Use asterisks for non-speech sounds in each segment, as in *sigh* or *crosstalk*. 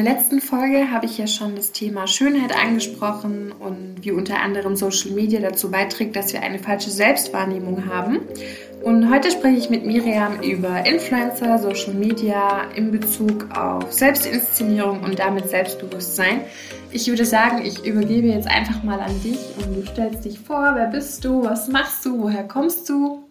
In der letzten Folge habe ich ja schon das Thema Schönheit angesprochen und wie unter anderem Social Media dazu beiträgt, dass wir eine falsche Selbstwahrnehmung haben. Und heute spreche ich mit Miriam über Influencer, Social Media in Bezug auf Selbstinszenierung und damit Selbstbewusstsein. Ich würde sagen, ich übergebe jetzt einfach mal an dich und du stellst dich vor, wer bist du, was machst du, woher kommst du?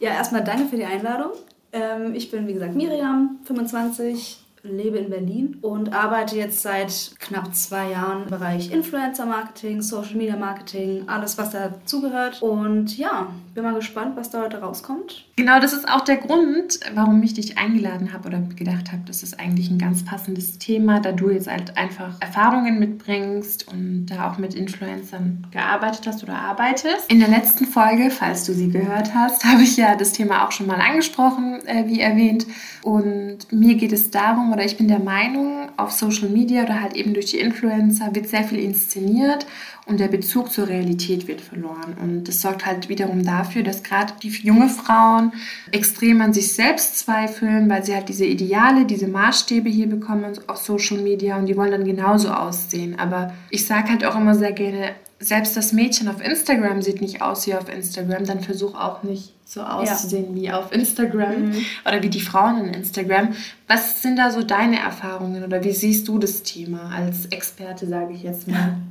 Ja, erstmal danke für die Einladung. Ähm, ich bin, wie gesagt, Miriam, 25, lebe in Berlin und arbeite jetzt seit knapp zwei Jahren im Bereich Influencer Marketing, Social Media Marketing, alles, was dazugehört. Und ja, bin mal gespannt, was da heute rauskommt. Genau, das ist auch der Grund, warum ich dich eingeladen habe oder gedacht habe, das ist eigentlich ein ganz passendes Thema, da du jetzt halt einfach Erfahrungen mitbringst und da auch mit Influencern gearbeitet hast oder arbeitest. In der letzten Folge, falls du sie gehört hast, *laughs* habe ich ja das Thema auch schon mal angesprochen, äh, wie erwähnt. Und mir geht es darum, oder ich bin der Meinung, auf Social Media oder halt eben durch die Influencer wird sehr viel inszeniert und der Bezug zur Realität wird verloren. Und das sorgt halt wiederum dafür, dass gerade die junge Frauen extrem an sich selbst zweifeln, weil sie halt diese Ideale, diese Maßstäbe hier bekommen auf Social Media und die wollen dann genauso aussehen. Aber ich sage halt auch immer sehr gerne, selbst das Mädchen auf Instagram sieht nicht aus wie auf Instagram, dann versuch auch nicht so auszusehen ja. wie auf Instagram mhm. oder wie die Frauen in Instagram. Was sind da so deine Erfahrungen oder wie siehst du das Thema als Experte, sage ich jetzt mal? *laughs*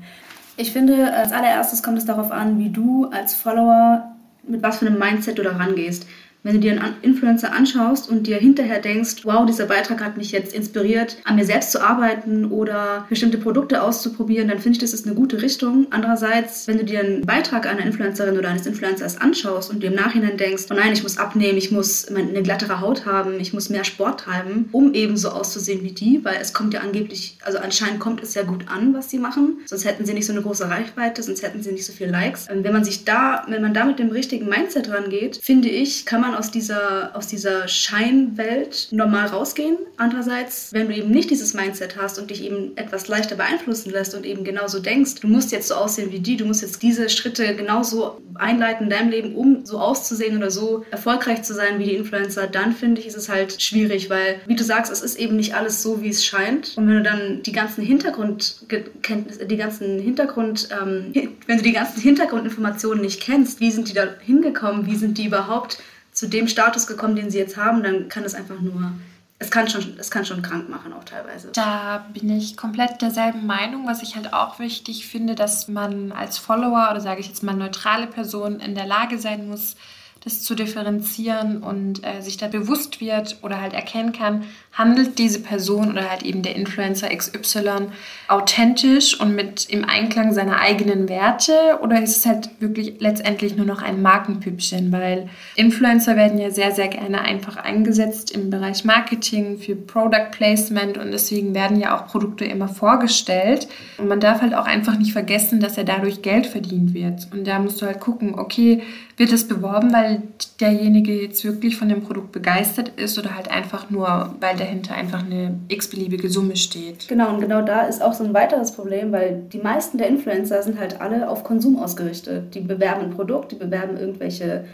Ich finde, als allererstes kommt es darauf an, wie du als Follower mit was für einem Mindset du da rangehst. Wenn du dir einen Influencer anschaust und dir hinterher denkst, wow, dieser Beitrag hat mich jetzt inspiriert, an mir selbst zu arbeiten oder bestimmte Produkte auszuprobieren, dann finde ich, das ist eine gute Richtung. Andererseits, wenn du dir einen Beitrag einer Influencerin oder eines Influencers anschaust und dir im Nachhinein denkst, oh nein, ich muss abnehmen, ich muss eine glattere Haut haben, ich muss mehr Sport treiben, um eben so auszusehen wie die, weil es kommt ja angeblich, also anscheinend kommt es ja gut an, was sie machen. Sonst hätten sie nicht so eine große Reichweite, sonst hätten sie nicht so viele Likes. Wenn man sich da, wenn man da mit dem richtigen Mindset rangeht, finde ich, kann man aus dieser, aus dieser Scheinwelt normal rausgehen. Andererseits, wenn du eben nicht dieses Mindset hast und dich eben etwas leichter beeinflussen lässt und eben genauso denkst, du musst jetzt so aussehen wie die, du musst jetzt diese Schritte genauso einleiten in deinem Leben, um so auszusehen oder so erfolgreich zu sein wie die Influencer, dann finde ich, ist es halt schwierig, weil, wie du sagst, es ist eben nicht alles so, wie es scheint. Und wenn du dann die ganzen Hintergrundkenntnisse, die ganzen Hintergrund, ähm, *laughs* wenn du die ganzen Hintergrundinformationen nicht kennst, wie sind die da hingekommen, wie sind die überhaupt zu dem Status gekommen, den sie jetzt haben, dann kann es einfach nur es kann schon, es kann schon krank machen, auch teilweise. Da bin ich komplett derselben Meinung, was ich halt auch wichtig finde, dass man als Follower oder sage ich jetzt mal neutrale Person in der Lage sein muss, das zu differenzieren und äh, sich da bewusst wird oder halt erkennen kann, handelt diese Person oder halt eben der Influencer XY authentisch und mit im Einklang seiner eigenen Werte? Oder ist es halt wirklich letztendlich nur noch ein Markenpüppchen, weil Influencer werden ja sehr, sehr gerne einfach eingesetzt im Bereich Marketing für Product Placement und deswegen werden ja auch Produkte immer vorgestellt. Und man darf halt auch einfach nicht vergessen, dass er dadurch Geld verdient wird. Und da musst du halt gucken, okay, wird es beworben, weil derjenige jetzt wirklich von dem Produkt begeistert ist oder halt einfach nur, weil dahinter einfach eine x-beliebige Summe steht. Genau, und genau da ist auch so ein weiteres Problem, weil die meisten der Influencer sind halt alle auf Konsum ausgerichtet. Die bewerben ein Produkt, die bewerben irgendwelche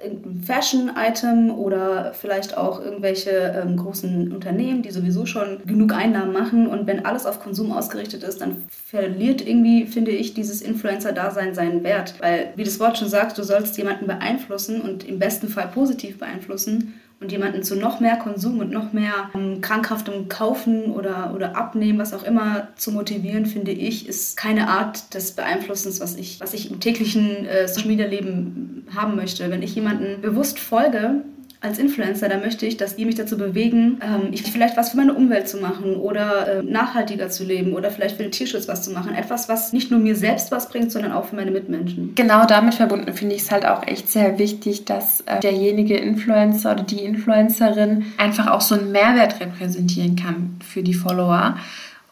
Fashion-Item oder vielleicht auch irgendwelche ähm, großen Unternehmen, die sowieso schon genug Einnahmen machen. Und wenn alles auf Konsum ausgerichtet ist, dann verliert irgendwie, finde ich, dieses Influencer-Dasein seinen Wert. Weil, wie das Wort schon sagt, du sollst jemanden beeinflussen beeinflussen und im besten Fall positiv beeinflussen und jemanden zu noch mehr Konsum und noch mehr ähm, krankhaftem Kaufen oder, oder Abnehmen, was auch immer, zu motivieren, finde ich, ist keine Art des Beeinflussens, was ich, was ich im täglichen äh, Social Media Leben haben möchte. Wenn ich jemanden bewusst folge, als Influencer, da möchte ich, dass die mich dazu bewegen, ähm, ich vielleicht was für meine Umwelt zu machen oder äh, nachhaltiger zu leben oder vielleicht für den Tierschutz was zu machen. Etwas, was nicht nur mir selbst was bringt, sondern auch für meine Mitmenschen. Genau damit verbunden finde ich es halt auch echt sehr wichtig, dass äh, derjenige Influencer oder die Influencerin einfach auch so einen Mehrwert repräsentieren kann für die Follower.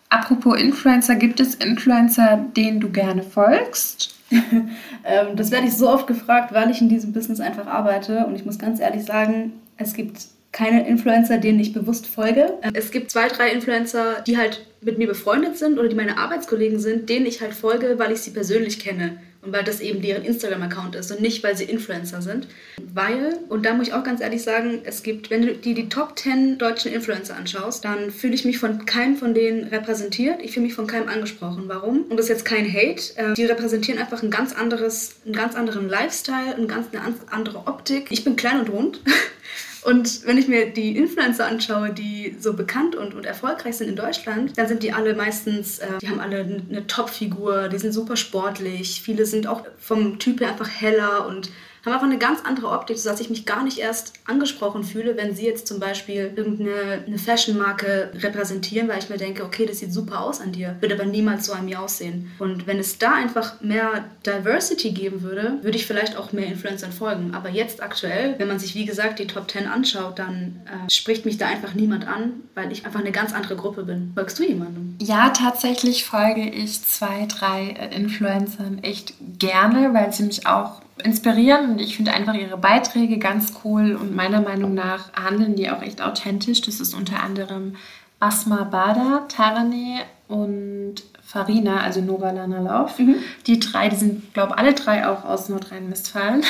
Apropos Influencer, gibt es Influencer, denen du gerne folgst? *laughs* ähm, das werde ich so oft gefragt, weil ich in diesem Business einfach arbeite. Und ich muss ganz ehrlich sagen, es gibt keine Influencer, denen ich bewusst folge. Es gibt zwei, drei Influencer, die halt mit mir befreundet sind oder die meine Arbeitskollegen sind, denen ich halt folge, weil ich sie persönlich kenne und weil das eben deren Instagram-Account ist und nicht, weil sie Influencer sind. Weil, und da muss ich auch ganz ehrlich sagen, es gibt, wenn du dir die Top 10 deutschen Influencer anschaust, dann fühle ich mich von keinem von denen repräsentiert. Ich fühle mich von keinem angesprochen. Warum? Und das ist jetzt kein Hate. Äh, die repräsentieren einfach ein ganz anderes, einen ganz anderen Lifestyle, eine ganz andere Optik. Ich bin klein und rund. *laughs* Und wenn ich mir die Influencer anschaue, die so bekannt und, und erfolgreich sind in Deutschland, dann sind die alle meistens, äh, die haben alle eine Top-Figur, die sind super sportlich. Viele sind auch vom Typ her einfach heller und haben einfach eine ganz andere Optik, sodass ich mich gar nicht erst angesprochen fühle, wenn sie jetzt zum Beispiel irgendeine eine Fashion-Marke repräsentieren, weil ich mir denke, okay, das sieht super aus an dir, wird aber niemals so an mir aussehen. Und wenn es da einfach mehr Diversity geben würde, würde ich vielleicht auch mehr Influencern folgen. Aber jetzt aktuell, wenn man sich wie gesagt die Top 10 anschaut, dann äh, spricht mich da einfach niemand an, weil ich einfach eine ganz andere Gruppe bin. Folgst du jemandem? Ja, tatsächlich folge ich zwei, drei äh, Influencern echt gerne, weil sie mich auch inspirieren und ich finde einfach ihre Beiträge ganz cool und meiner Meinung nach handeln die auch echt authentisch. Das ist unter anderem Asma Bada, Tarane und Farina, also Nova Lana Lauf. Mhm. Die drei, die sind, glaube ich, alle drei auch aus Nordrhein-Westfalen.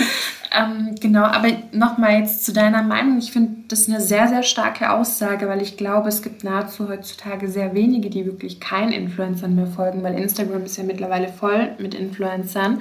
*laughs* ähm, genau, aber nochmal jetzt zu deiner Meinung. Ich finde das eine sehr, sehr starke Aussage, weil ich glaube, es gibt nahezu heutzutage sehr wenige, die wirklich keinen Influencern mehr folgen, weil Instagram ist ja mittlerweile voll mit Influencern.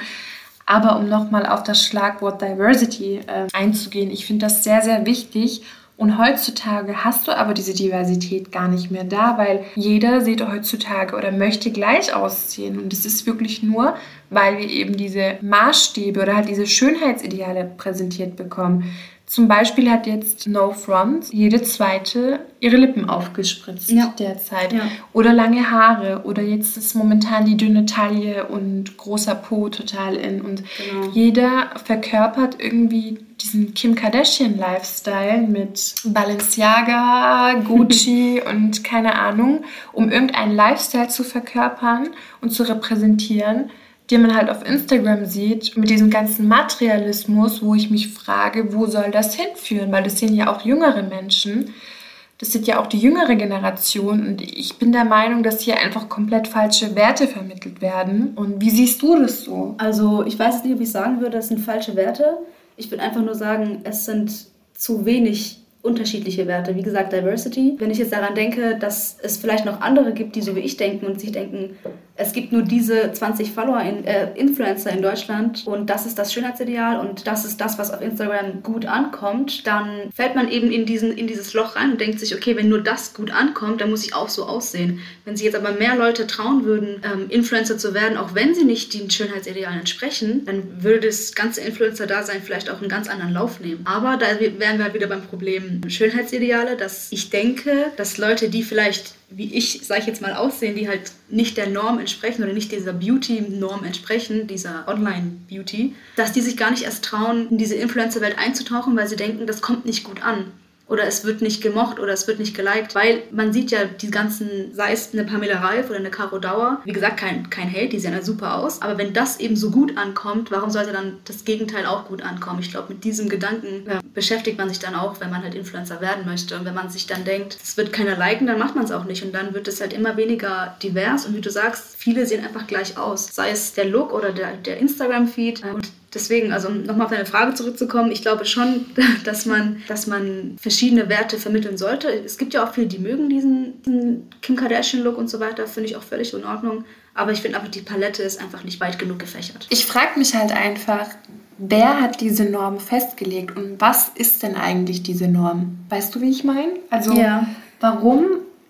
Aber um nochmal auf das Schlagwort Diversity äh, einzugehen, ich finde das sehr, sehr wichtig. Und heutzutage hast du aber diese Diversität gar nicht mehr da, weil jeder sieht heutzutage oder möchte gleich aussehen. Und es ist wirklich nur, weil wir eben diese Maßstäbe oder halt diese Schönheitsideale präsentiert bekommen. Zum Beispiel hat jetzt No Front jede zweite ihre Lippen aufgespritzt ja. derzeit. Ja. Oder lange Haare. Oder jetzt ist momentan die dünne Taille und großer Po total in. Und genau. jeder verkörpert irgendwie diesen Kim Kardashian-Lifestyle mit Balenciaga, Gucci *laughs* und keine Ahnung, um irgendeinen Lifestyle zu verkörpern und zu repräsentieren den man halt auf Instagram sieht, mit diesem ganzen Materialismus, wo ich mich frage, wo soll das hinführen? Weil das sehen ja auch jüngere Menschen. Das sieht ja auch die jüngere Generation. Und ich bin der Meinung, dass hier einfach komplett falsche Werte vermittelt werden. Und wie siehst du das so? Also, ich weiß nicht, ob ich sagen würde, das sind falsche Werte. Ich würde einfach nur sagen, es sind zu wenig unterschiedliche Werte. Wie gesagt, Diversity. Wenn ich jetzt daran denke, dass es vielleicht noch andere gibt, die so wie ich denken und sich denken, es gibt nur diese 20 Follower, in, äh, Influencer in Deutschland und das ist das Schönheitsideal und das ist das, was auf Instagram gut ankommt, dann fällt man eben in, diesen, in dieses Loch rein und denkt sich, okay, wenn nur das gut ankommt, dann muss ich auch so aussehen. Wenn sich jetzt aber mehr Leute trauen würden, ähm, Influencer zu werden, auch wenn sie nicht den Schönheitsidealen entsprechen, dann würde das ganze Influencer-Dasein vielleicht auch einen ganz anderen Lauf nehmen. Aber da wären wir halt wieder beim Problem Schönheitsideale, dass ich denke, dass Leute, die vielleicht wie ich, sage ich jetzt mal, aussehen, die halt nicht der Norm entsprechen oder nicht dieser Beauty-Norm entsprechen, dieser Online-Beauty, dass die sich gar nicht erst trauen, in diese Influencer-Welt einzutauchen, weil sie denken, das kommt nicht gut an oder es wird nicht gemocht oder es wird nicht geliked, weil man sieht ja die ganzen, sei es eine Pamela Reif oder eine Caro Dauer, wie gesagt, kein, kein Hate, die sehen ja super aus, aber wenn das eben so gut ankommt, warum sollte dann das Gegenteil auch gut ankommen? Ich glaube, mit diesem Gedanken ja, beschäftigt man sich dann auch, wenn man halt Influencer werden möchte. Und wenn man sich dann denkt, es wird keiner liken, dann macht man es auch nicht. Und dann wird es halt immer weniger divers. Und wie du sagst, viele sehen einfach gleich aus, sei es der Look oder der, der Instagram-Feed. Und Deswegen, also um nochmal auf deine Frage zurückzukommen, ich glaube schon, *laughs* dass man, dass man verschiedene Werte vermitteln sollte. Es gibt ja auch viele, die mögen diesen, diesen Kim Kardashian-Look und so weiter, finde ich auch völlig in Ordnung. Aber ich finde einfach, die Palette ist einfach nicht weit genug gefächert. Ich frage mich halt einfach, wer hat diese Norm festgelegt und was ist denn eigentlich diese Norm? Weißt du, wie ich meine? Also, ja. warum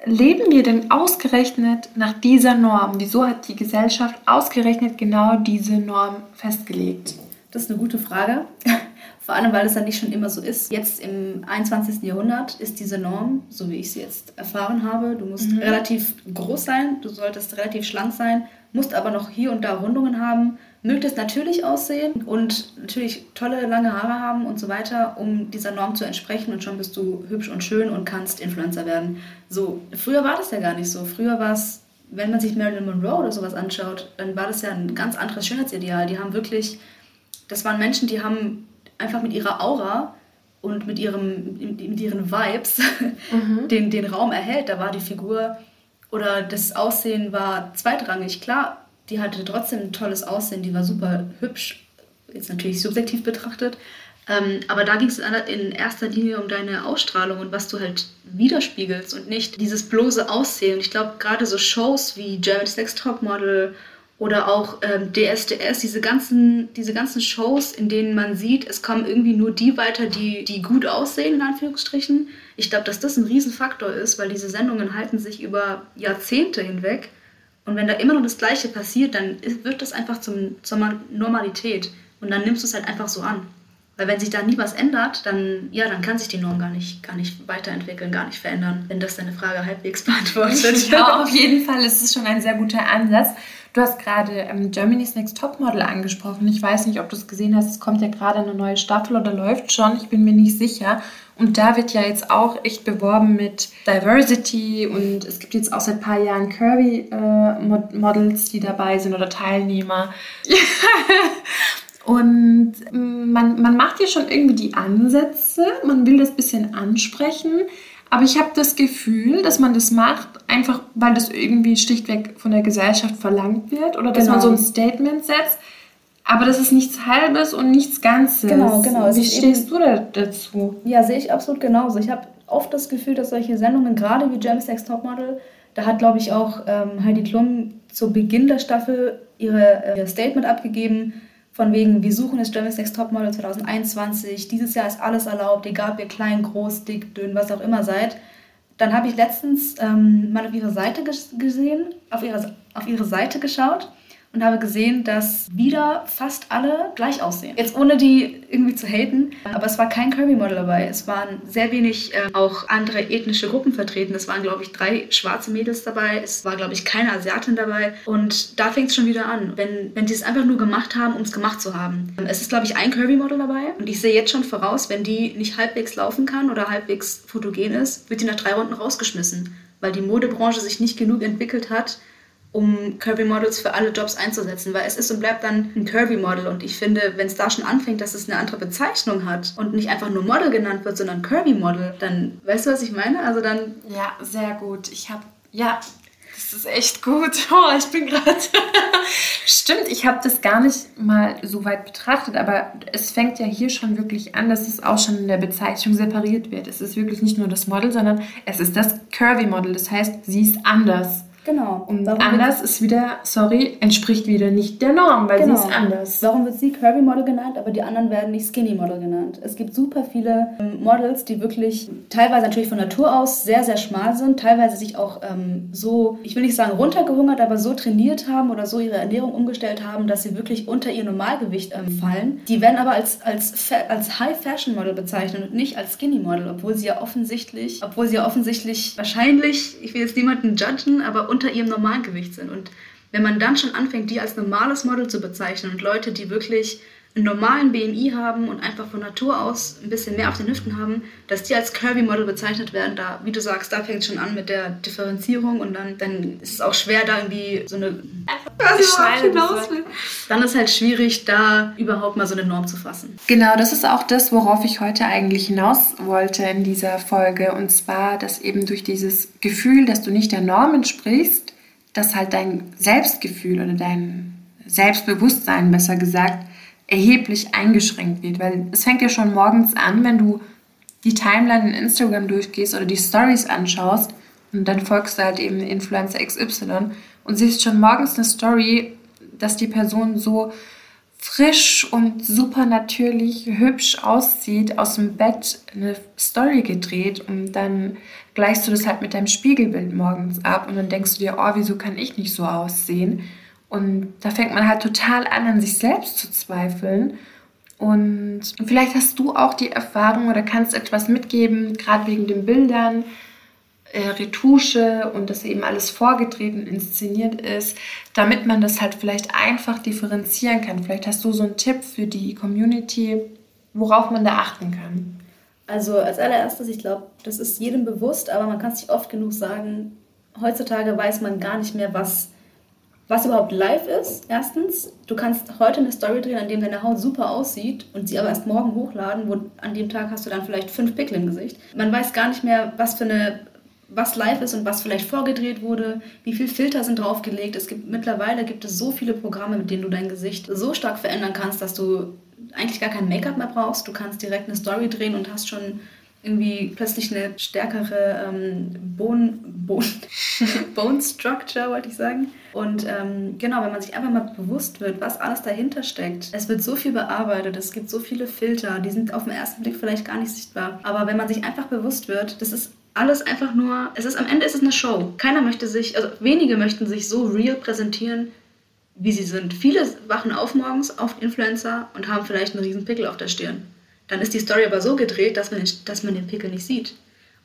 leben wir denn ausgerechnet nach dieser Norm? Wieso hat die Gesellschaft ausgerechnet genau diese Norm festgelegt? Das ist eine gute Frage. *laughs* Vor allem, weil es ja nicht schon immer so ist. Jetzt im 21. Jahrhundert ist diese Norm, so wie ich sie jetzt erfahren habe, du musst mhm. relativ groß sein, du solltest relativ schlank sein, musst aber noch hier und da Rundungen haben, möchtest natürlich aussehen und natürlich tolle lange Haare haben und so weiter, um dieser Norm zu entsprechen und schon bist du hübsch und schön und kannst Influencer werden. So, früher war das ja gar nicht so. Früher war es, wenn man sich Marilyn Monroe oder sowas anschaut, dann war das ja ein ganz anderes Schönheitsideal. Die haben wirklich das waren Menschen, die haben einfach mit ihrer Aura und mit, ihrem, mit ihren Vibes mhm. *laughs* den, den Raum erhält. Da war die Figur oder das Aussehen war zweitrangig. Klar, die hatte trotzdem ein tolles Aussehen, die war super hübsch, jetzt natürlich subjektiv betrachtet. Ähm, aber da ging es in erster Linie um deine Ausstrahlung und was du halt widerspiegelst und nicht dieses bloße Aussehen. Ich glaube, gerade so Shows wie Germany's Next Top Model oder auch ähm, DSDS, diese ganzen, diese ganzen Shows, in denen man sieht, es kommen irgendwie nur die weiter, die, die gut aussehen, in Anführungsstrichen. Ich glaube, dass das ein Riesenfaktor ist, weil diese Sendungen halten sich über Jahrzehnte hinweg. Und wenn da immer noch das Gleiche passiert, dann wird das einfach zum, zur Normalität. Und dann nimmst du es halt einfach so an. Weil wenn sich da nie was ändert, dann, ja, dann kann sich die Norm gar nicht, gar nicht weiterentwickeln, gar nicht verändern, wenn das deine Frage halbwegs *laughs* beantwortet. Ja, auf jeden Fall ist es schon ein sehr guter Ansatz. Du hast gerade ähm, Germany's Next Topmodel angesprochen. Ich weiß nicht, ob du es gesehen hast. Es kommt ja gerade eine neue Staffel oder läuft schon. Ich bin mir nicht sicher. Und da wird ja jetzt auch echt beworben mit Diversity und es gibt jetzt auch seit ein paar Jahren Curvy-Models, äh, die dabei sind oder Teilnehmer. *laughs* und man, man macht ja schon irgendwie die Ansätze, man will das bisschen ansprechen, aber ich habe das Gefühl, dass man das macht, einfach weil das irgendwie schlichtweg von der Gesellschaft verlangt wird oder dass genau. man so ein Statement setzt. Aber das ist nichts Halbes und nichts Ganzes. Genau, genau. Wie stehst du da dazu? Ja, sehe ich absolut genauso. Ich habe oft das Gefühl, dass solche Sendungen, gerade wie James Sex Topmodel, da hat, glaube ich, auch ähm, Heidi Klum zu Beginn der Staffel ihre, äh, ihr Statement abgegeben, von wegen, wir suchen das Germany's Next Topmodel 2021, dieses Jahr ist alles erlaubt, egal ob ihr klein, groß, dick, dünn, was auch immer seid. Dann habe ich letztens ähm, mal auf ihre Seite gesehen, auf ihre, auf ihre Seite geschaut und habe gesehen, dass wieder fast alle gleich aussehen. Jetzt ohne die irgendwie zu haten, aber es war kein Kirby-Model dabei. Es waren sehr wenig äh, auch andere ethnische Gruppen vertreten. Es waren, glaube ich, drei schwarze Mädels dabei. Es war, glaube ich, keine Asiatin dabei. Und da fängt es schon wieder an, wenn, wenn die es einfach nur gemacht haben, um es gemacht zu haben. Es ist, glaube ich, ein Kirby-Model dabei. Und ich sehe jetzt schon voraus, wenn die nicht halbwegs laufen kann oder halbwegs fotogen ist, wird die nach drei Runden rausgeschmissen. Weil die Modebranche sich nicht genug entwickelt hat, um Kirby-Models für alle Jobs einzusetzen, weil es ist und bleibt dann ein Kirby-Model und ich finde, wenn es da schon anfängt, dass es eine andere Bezeichnung hat und nicht einfach nur Model genannt wird, sondern Kirby-Model, dann weißt du, was ich meine? Also dann... Ja, sehr gut. Ich habe... Ja, das ist echt gut. *laughs* Oh, ich bin gerade... *laughs* Stimmt, ich habe das gar nicht mal so weit betrachtet, aber es fängt ja hier schon wirklich an, dass es auch schon in der Bezeichnung separiert wird. Es ist wirklich nicht nur das Model, sondern es ist das Curvy-Model. Das heißt, sie ist anders. Genau. Und Warum anders ist wieder, sorry, entspricht wieder nicht der Norm, weil genau. sie ist anders. Warum wird sie Curvy Model genannt, aber die anderen werden nicht Skinny Model genannt? Es gibt super viele ähm, Models, die wirklich teilweise natürlich von Natur aus sehr, sehr schmal sind, teilweise sich auch ähm, so, ich will nicht sagen runtergehungert, aber so trainiert haben oder so ihre Ernährung umgestellt haben, dass sie wirklich unter ihr Normalgewicht ähm, fallen. Die werden aber als, als, als High Fashion Model bezeichnet und nicht als Skinny Model, obwohl sie ja offensichtlich, obwohl sie ja offensichtlich wahrscheinlich, ich will jetzt niemanden judgen, aber unter ihrem normalen Gewicht sind. Und wenn man dann schon anfängt, die als normales Model zu bezeichnen und Leute, die wirklich einen normalen BMI haben und einfach von Natur aus ein bisschen mehr auf den Hüften haben, dass die als Curvy-Model bezeichnet werden, da, wie du sagst, da fängt es schon an mit der Differenzierung und dann, dann ist es auch schwer, da irgendwie so eine hinaus will. Dann ist halt schwierig, da überhaupt mal so eine Norm zu fassen. Genau, das ist auch das, worauf ich heute eigentlich hinaus wollte in dieser Folge. Und zwar, dass eben durch dieses Gefühl, dass du nicht der Norm entsprichst, dass halt dein Selbstgefühl oder dein Selbstbewusstsein, besser gesagt, erheblich eingeschränkt wird. Weil es fängt ja schon morgens an, wenn du die Timeline in Instagram durchgehst oder die Stories anschaust und dann folgst du halt eben Influencer XY und siehst schon morgens eine Story, dass die Person so frisch und super natürlich hübsch aussieht, aus dem Bett eine Story gedreht und dann gleichst du das halt mit deinem Spiegelbild morgens ab und dann denkst du dir, oh, wieso kann ich nicht so aussehen? Und da fängt man halt total an, an sich selbst zu zweifeln. Und vielleicht hast du auch die Erfahrung oder kannst etwas mitgeben, gerade wegen den Bildern, äh, Retusche und dass eben alles vorgedreht und inszeniert ist, damit man das halt vielleicht einfach differenzieren kann. Vielleicht hast du so einen Tipp für die Community, worauf man da achten kann. Also als allererstes, ich glaube, das ist jedem bewusst, aber man kann sich oft genug sagen, heutzutage weiß man gar nicht mehr, was was überhaupt live ist, erstens. Du kannst heute eine Story drehen, an dem deine Haut super aussieht und sie aber erst morgen hochladen, wo an dem Tag hast du dann vielleicht fünf Pickel im Gesicht. Man weiß gar nicht mehr, was für eine was live ist und was vielleicht vorgedreht wurde, wie viele Filter sind draufgelegt. Es gibt mittlerweile gibt es so viele Programme, mit denen du dein Gesicht so stark verändern kannst, dass du eigentlich gar kein Make-up mehr brauchst. Du kannst direkt eine Story drehen und hast schon irgendwie plötzlich eine stärkere ähm, Bone, Bone, *laughs* Bone Structure, wollte ich sagen. Und ähm, genau, wenn man sich einfach mal bewusst wird, was alles dahinter steckt. Es wird so viel bearbeitet, es gibt so viele Filter, die sind auf den ersten Blick vielleicht gar nicht sichtbar. Aber wenn man sich einfach bewusst wird, das ist alles einfach nur, es ist am Ende ist es eine Show. Keiner möchte sich, also wenige möchten sich so real präsentieren, wie sie sind. Viele wachen auf morgens auf Influencer und haben vielleicht einen riesen Pickel auf der Stirn. Dann ist die Story aber so gedreht, dass man dass man den Pickel nicht sieht.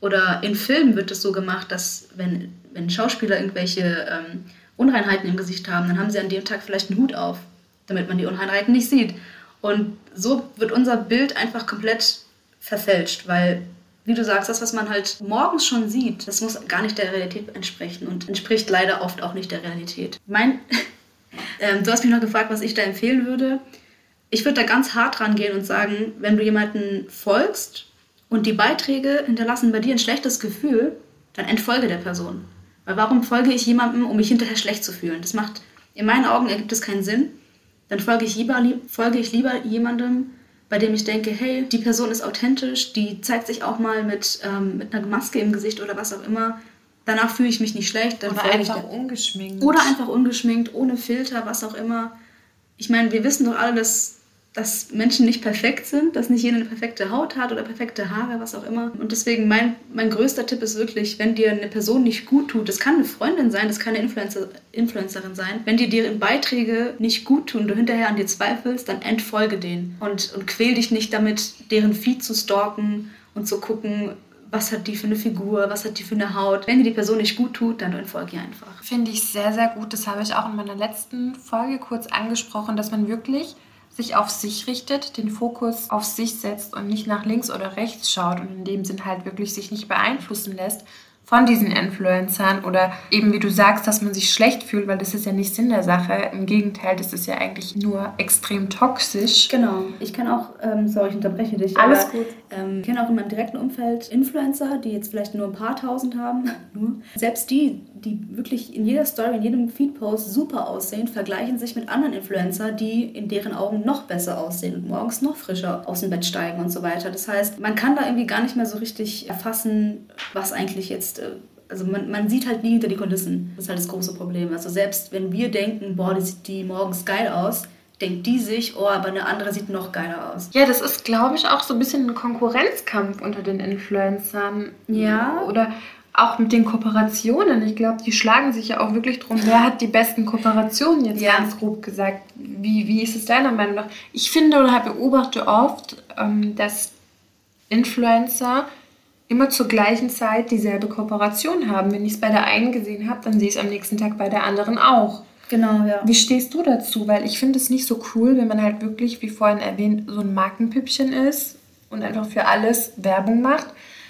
Oder in Filmen wird es so gemacht, dass wenn, wenn Schauspieler irgendwelche ähm, Unreinheiten im Gesicht haben, dann haben sie an dem Tag vielleicht einen Hut auf, damit man die Unreinheiten nicht sieht. Und so wird unser Bild einfach komplett verfälscht, weil wie du sagst, das, was man halt morgens schon sieht, das muss gar nicht der Realität entsprechen und entspricht leider oft auch nicht der Realität. Mein, *laughs* ähm, du hast mich noch gefragt, was ich da empfehlen würde. Ich würde da ganz hart rangehen und sagen, wenn du jemanden folgst und die Beiträge hinterlassen bei dir ein schlechtes Gefühl, dann entfolge der Person. Weil warum folge ich jemandem, um mich hinterher schlecht zu fühlen? Das macht, in meinen Augen ergibt es keinen Sinn. Dann folge ich lieber, folge ich lieber jemandem, bei dem ich denke, hey, die Person ist authentisch, die zeigt sich auch mal mit, ähm, mit einer Maske im Gesicht oder was auch immer. Danach fühle ich mich nicht schlecht. Dann oder einfach ich, ungeschminkt. Oder einfach ungeschminkt, ohne Filter, was auch immer. Ich meine, wir wissen doch alle, dass dass Menschen nicht perfekt sind, dass nicht jeder eine perfekte Haut hat oder perfekte Haare, was auch immer. Und deswegen mein, mein größter Tipp ist wirklich, wenn dir eine Person nicht gut tut, das kann eine Freundin sein, das kann eine Influencer, Influencerin sein, wenn dir deren Beiträge nicht gut tun, du hinterher an dir zweifelst, dann entfolge denen und, und quäl dich nicht damit, deren Feed zu stalken und zu gucken, was hat die für eine Figur, was hat die für eine Haut. Wenn dir die Person nicht gut tut, dann entfolge ihr einfach. Finde ich sehr, sehr gut. Das habe ich auch in meiner letzten Folge kurz angesprochen, dass man wirklich sich auf sich richtet, den Fokus auf sich setzt und nicht nach links oder rechts schaut und in dem Sinn halt wirklich sich nicht beeinflussen lässt von diesen Influencern oder eben wie du sagst, dass man sich schlecht fühlt, weil das ist ja nicht Sinn der Sache. Im Gegenteil, das ist ja eigentlich nur extrem toxisch. Genau. Ich kann auch, ähm, sorry, ich unterbreche dich. Alles aber, gut. Ähm, ich kenne auch in meinem direkten Umfeld Influencer, die jetzt vielleicht nur ein paar tausend haben. *laughs* Nur. Selbst die, die wirklich in jeder Story, in jedem Feedpost super aussehen, vergleichen sich mit anderen Influencer, die in deren Augen noch besser aussehen und morgens noch frischer aus dem Bett steigen und so weiter. Das heißt, man kann da irgendwie gar nicht mehr so richtig erfassen, was eigentlich jetzt äh, also man, man sieht halt nie hinter die Kulissen. Das ist halt das große Problem. Also selbst wenn wir denken, boah, die sieht die morgens geil aus, denkt die sich, oh, aber eine andere sieht noch geiler aus. Ja, das ist, glaube ich, auch so ein bisschen ein Konkurrenzkampf unter den Influencern. Ja. Oder auch mit den Kooperationen. Ich glaube, die schlagen sich ja auch wirklich drum, wer hat die besten Kooperationen jetzt ja. ganz grob gesagt. Wie, wie ist es deiner Meinung nach? Ich finde oder beobachte oft, ähm, dass Influencer immer zur gleichen Zeit dieselbe Kooperation haben. Wenn ich es bei der einen gesehen habe, dann sehe ich es am nächsten Tag bei der anderen auch. Genau, ja. Wie stehst du dazu? Weil ich finde es nicht so cool, wenn man halt wirklich, wie vorhin erwähnt, so ein Markenpüppchen ist und einfach für alles Werbung macht.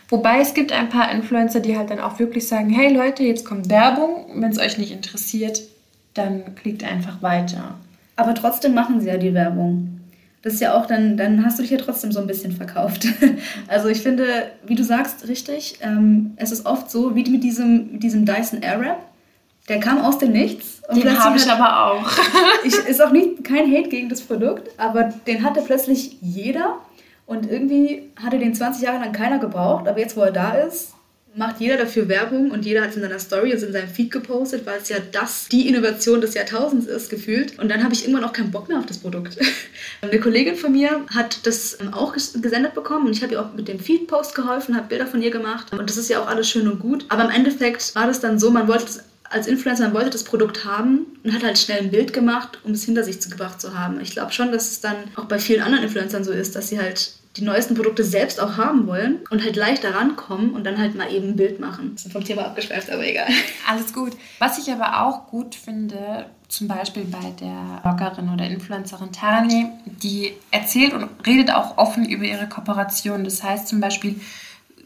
Wobei es gibt ein paar Influencer, die halt dann auch wirklich sagen, hey Leute, jetzt kommt Werbung, wenn es euch nicht interessiert, dann klickt einfach weiter. Aber trotzdem machen sie ja die Werbung das ist ja auch dann, dann hast du dich ja trotzdem so ein bisschen verkauft. *laughs* Also ich finde, wie du sagst, richtig, ähm, es ist oft so, wie mit diesem, mit diesem Dyson Airwrap, der kam aus dem Nichts. Und den habe ich hat, aber auch. *laughs* ich, ist auch nicht, kein Hate gegen das Produkt, aber den hatte plötzlich jeder und irgendwie hatte den 20 Jahre lang keiner gebraucht, aber jetzt, wo er da ist, macht jeder dafür Werbung und jeder hat es in seiner Story, also in seinem Feed gepostet, weil es ja das die Innovation des Jahrtausends ist, gefühlt. Und dann habe ich irgendwann auch keinen Bock mehr auf das Produkt. *laughs* Eine Kollegin von mir hat das ähm, auch gesendet bekommen und ich habe ihr auch mit dem Feed-Post geholfen, habe Bilder von ihr gemacht und das ist ja auch alles schön und gut. Aber im Endeffekt war das dann so, man wollte das als Influencer, man wollte das Produkt haben und hat halt schnell ein Bild gemacht, um es hinter sich gebracht zu haben. Ich glaube schon, dass es dann auch bei vielen anderen Influencern so ist, dass sie halt die neuesten Produkte selbst auch haben wollen und halt leichter rankommen und dann halt mal eben ein Bild machen. Das ist vom Thema abgeschweift, aber egal. Alles gut. Was ich aber auch gut finde, zum Beispiel bei der Bloggerin oder Influencerin Tani, die erzählt und redet auch offen über ihre Kooperation. Das heißt zum Beispiel,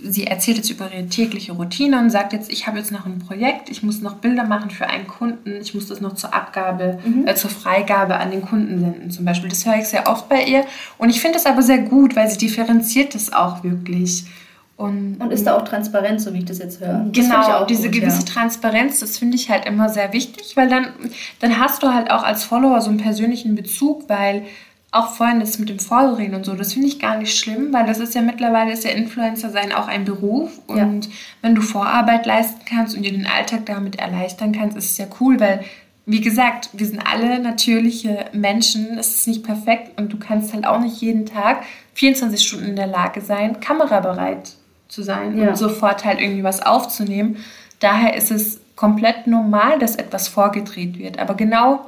sie erzählt jetzt über ihre tägliche Routine und sagt jetzt, ich habe jetzt noch ein Projekt, ich muss noch Bilder machen für einen Kunden, ich muss das noch zur Abgabe, mhm. äh, zur Freigabe an den Kunden senden zum Beispiel. Das höre ich sehr oft bei ihr und ich finde das aber sehr gut, weil sie differenziert das auch wirklich. Und, und ist da auch transparent, so wie ich das jetzt höre. Genau, diese gut, gewisse ja. Transparenz, das finde ich halt immer sehr wichtig, weil dann, dann hast du halt auch als Follower so einen persönlichen Bezug, weil auch vorhin das mit dem Vorreden und so, das finde ich gar nicht schlimm, weil das ist ja mittlerweile ist ja Influencer sein auch ein Beruf und ja. wenn du Vorarbeit leisten kannst und dir den Alltag damit erleichtern kannst, ist es ja cool, weil wie gesagt, wir sind alle natürliche Menschen, es ist nicht perfekt und du kannst halt auch nicht jeden Tag 24 Stunden in der Lage sein, kamerabereit zu sein ja. und sofort halt irgendwie was aufzunehmen. Daher ist es komplett normal, dass etwas vorgedreht wird, aber genau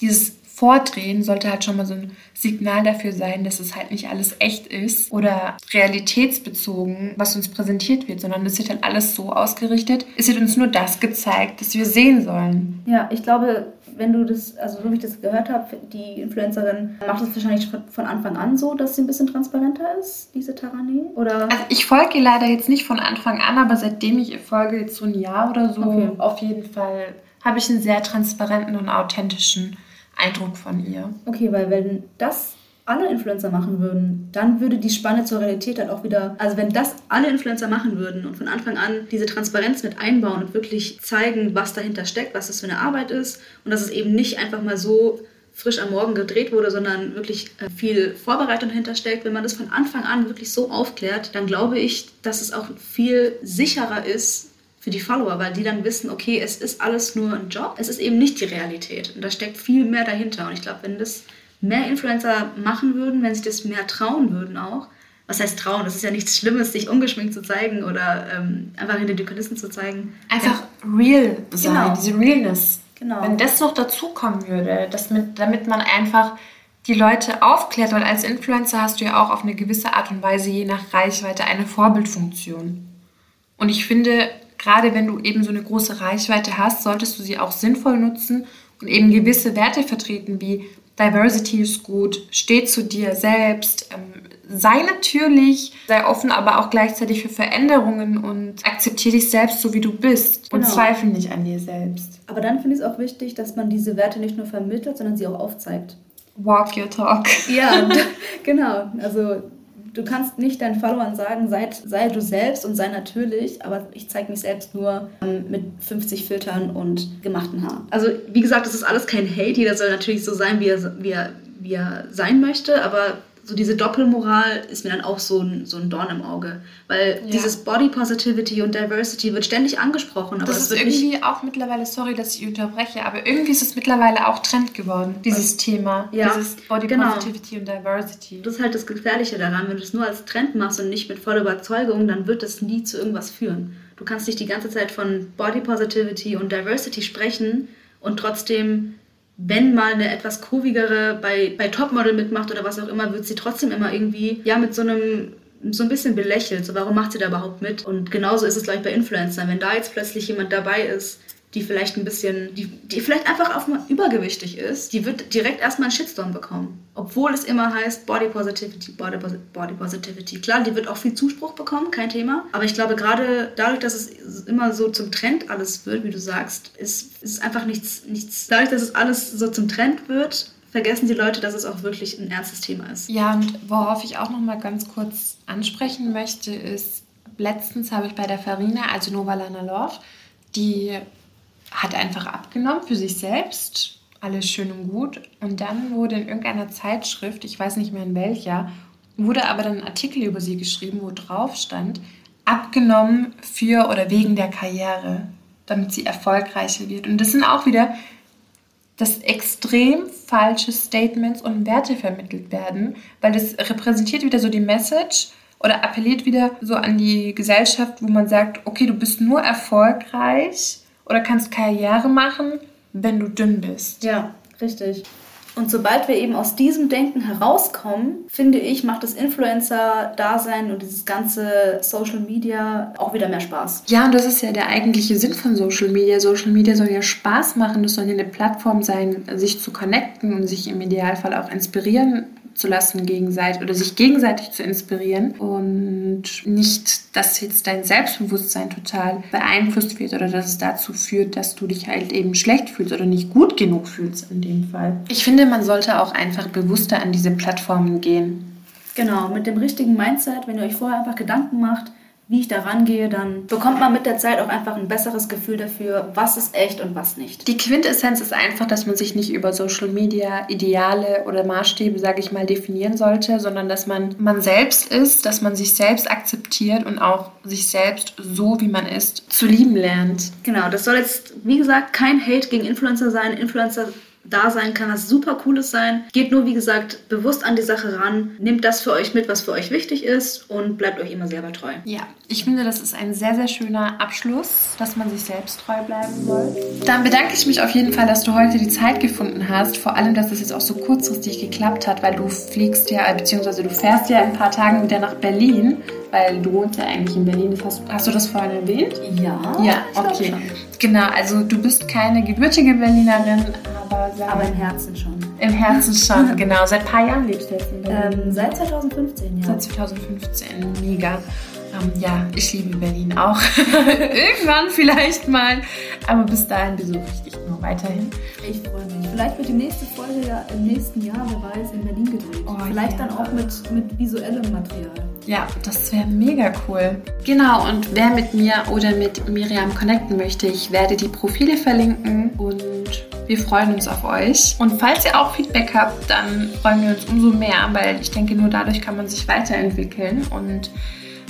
dieses Vordrehen sollte halt schon mal so ein Signal dafür sein, dass es halt nicht alles echt ist oder realitätsbezogen, was uns präsentiert wird, sondern es wird halt alles so ausgerichtet. Es wird uns nur das gezeigt, das wir sehen sollen. Ja, ich glaube, wenn du das, also so wie ich das gehört habe, die Influencerin macht es wahrscheinlich von Anfang an so, dass sie ein bisschen transparenter ist, diese Tarani? Oder? Also ich folge ihr leider jetzt nicht von Anfang an, aber seitdem ich ihr folge, jetzt so ein Jahr oder so, okay. auf jeden Fall habe ich einen sehr transparenten und authentischen Eindruck von ihr. Okay, weil wenn das alle Influencer machen würden, dann würde die Spanne zur Realität dann auch wieder, also wenn das alle Influencer machen würden und von Anfang an diese Transparenz mit einbauen und wirklich zeigen, was dahinter steckt, was das für eine Arbeit ist und dass es eben nicht einfach mal so frisch am Morgen gedreht wurde, sondern wirklich äh, viel Vorbereitung dahinter steckt. Wenn man das von Anfang an wirklich so aufklärt, dann glaube ich, dass es auch viel sicherer ist, für die Follower, weil die dann wissen, okay, es ist alles nur ein Job, es ist eben nicht die Realität und da steckt viel mehr dahinter. Und ich glaube, wenn das mehr Influencer machen würden, wenn sich das mehr trauen würden auch, was heißt trauen? Das ist ja nichts Schlimmes, sich ungeschminkt zu zeigen oder ähm, einfach hinter die Kulissen zu zeigen. Einfach ja. real sein, genau. diese Realness. Genau. Wenn das noch dazukommen würde, dass mit, damit man einfach die Leute aufklärt, weil als Influencer hast du ja auch auf eine gewisse Art und Weise je nach Reichweite eine Vorbildfunktion. Und ich finde, gerade wenn du eben so eine große Reichweite hast, solltest du sie auch sinnvoll nutzen und eben gewisse Werte vertreten, wie Diversity ist gut, steh zu dir selbst, ähm, sei natürlich, sei offen, aber auch gleichzeitig für Veränderungen und akzeptiere dich selbst so, wie du bist genau. und zweifle nicht an dir selbst. Aber dann finde ich es auch wichtig, dass man diese Werte nicht nur vermittelt, sondern sie auch aufzeigt. Walk your talk. Ja, *laughs* *laughs* genau. Also Du kannst nicht deinen Followern sagen, sei, sei du selbst und sei natürlich, aber ich zeige mich selbst nur ähm, mit 50 Filtern und gemachten Haaren. Also wie gesagt, das ist alles kein Hate. Jeder soll natürlich so sein, wie er, wie er, wie er sein möchte, aber so diese Doppelmoral ist mir dann auch so ein, so ein Dorn im Auge. Weil ja. dieses Body Positivity und Diversity wird ständig angesprochen. Aber das ist irgendwie auch mittlerweile, sorry, dass ich unterbreche, aber irgendwie ist es mittlerweile auch Trend geworden, dieses Thema. Ja, dieses Body genau. Positivity und Diversity. Das ist halt das Gefährliche daran. Wenn du es nur als Trend machst und nicht mit voller Überzeugung, dann wird das nie zu irgendwas führen. Du kannst nicht die ganze Zeit von Body Positivity und Diversity sprechen und trotzdem wenn mal eine etwas kurvigere bei, bei Topmodel mitmacht oder was auch immer, wird sie trotzdem immer irgendwie, ja, mit so einem so ein bisschen belächelt. So, warum macht sie da überhaupt mit? Und genauso ist es gleich bei Influencern. Wenn da jetzt plötzlich jemand dabei ist, die vielleicht ein bisschen, die, die vielleicht einfach auch mal übergewichtig ist, die wird direkt erstmal einen Shitstorm bekommen. Obwohl es immer heißt Body Positivity, Body, Body Positivity. Klar, die wird auch viel Zuspruch bekommen, kein Thema. Aber ich glaube, gerade dadurch, dass es immer so zum Trend alles wird, wie du sagst, ist, ist es einfach nichts, nichts. Dadurch, dass es alles so zum Trend wird, vergessen die Leute, dass es auch wirklich ein ernstes Thema ist. Ja, und worauf ich auch noch mal ganz kurz ansprechen möchte, ist, letztens habe ich bei der Farina, also Novalana Love, die hat einfach abgenommen für sich selbst, alles schön und gut. Und dann wurde in irgendeiner Zeitschrift, ich weiß nicht mehr in welcher, wurde aber dann ein Artikel über sie geschrieben, wo drauf stand, abgenommen für oder wegen der Karriere, damit sie erfolgreicher wird. Und das sind auch wieder, dass extrem falsche Statements und Werte vermittelt werden, weil das repräsentiert wieder so die Message oder appelliert wieder so an die Gesellschaft, wo man sagt, okay, du bist nur erfolgreich, oder kannst Karriere machen, wenn du dünn bist. Ja, richtig. Und sobald wir eben aus diesem Denken herauskommen, finde ich, macht das Influencer-Dasein und dieses ganze Social Media auch wieder mehr Spaß. Ja, und das ist ja der eigentliche Sinn von Social Media. Social Media soll ja Spaß machen, das soll ja eine Plattform sein, sich zu connecten und sich im Idealfall auch inspirieren zu lassen gegenseitig oder sich gegenseitig zu inspirieren und nicht, dass jetzt dein Selbstbewusstsein total beeinflusst wird oder dass es dazu führt, dass du dich halt eben schlecht fühlst oder nicht gut genug fühlst in dem Fall. Ich finde, man sollte auch einfach bewusster an diese Plattformen gehen. Genau, mit dem richtigen Mindset, wenn ihr euch vorher einfach Gedanken macht, wie ich da rangehe, dann bekommt man mit der Zeit auch einfach ein besseres Gefühl dafür, was ist echt und was nicht. Die Quintessenz ist einfach, dass man sich nicht über Social Media Ideale oder Maßstäbe, sage ich mal, definieren sollte, sondern dass man man selbst ist, dass man sich selbst akzeptiert und auch sich selbst so, wie man ist, zu lieben lernt. Genau, das soll jetzt, wie gesagt, kein Hate gegen Influencer sein. Influencer da sein kann was super Cooles sein. Geht nur, wie gesagt, bewusst an die Sache ran. Nehmt das für euch mit, was für euch wichtig ist und bleibt euch immer selber treu. Ja, ich finde, das ist ein sehr, sehr schöner Abschluss, dass man sich selbst treu bleiben soll. Dann bedanke ich mich auf jeden Fall, dass du heute die Zeit gefunden hast. Vor allem, dass es jetzt auch so kurzfristig geklappt hat, weil du fliegst ja, beziehungsweise du fährst ja in ein paar Tagen wieder nach Berlin, weil du wohnst ja eigentlich in Berlin. Hast, hast du das vorhin erwähnt? Ja. Ja, okay. Genau, also du bist keine gebürtige Berlinerin, aber, aber im Herzen schon. Im Herzen schon, *laughs* genau. Seit ein paar Jahren lebst du jetzt in Berlin? Ähm, seit 2015, ja. Seit 2015, mega. Ähm, ja, ich liebe Berlin auch. *laughs* Irgendwann vielleicht mal. Aber bis dahin besuche ich dich nur weiterhin. Ich freue mich. Vielleicht wird die nächste Folge ja im nächsten Jahr, wer weiß, in Berlin gedreht. Oh, vielleicht ja. dann auch mit, mit visuellem Material. Ja, das wäre mega cool. Genau, und wer mit mir oder mit Miriam connecten möchte, ich werde die Profile verlinken und wir freuen uns auf euch. Und falls ihr auch Feedback habt, dann freuen wir uns umso mehr, weil ich denke, nur dadurch kann man sich weiterentwickeln und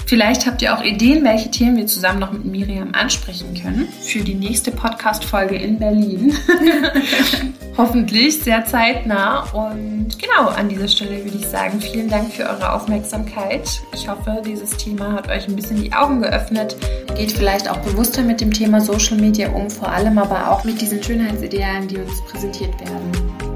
Vielleicht habt ihr auch Ideen, welche Themen wir zusammen noch mit Miriam ansprechen können für die nächste Podcast-Folge in Berlin. *laughs* Hoffentlich sehr zeitnah. Und genau, an dieser Stelle würde ich sagen, vielen Dank für eure Aufmerksamkeit. Ich hoffe, dieses Thema hat euch ein bisschen die Augen geöffnet. Geht vielleicht auch bewusster mit dem Thema Social Media um, vor allem aber auch mit diesen Schönheitsidealen, die uns präsentiert werden.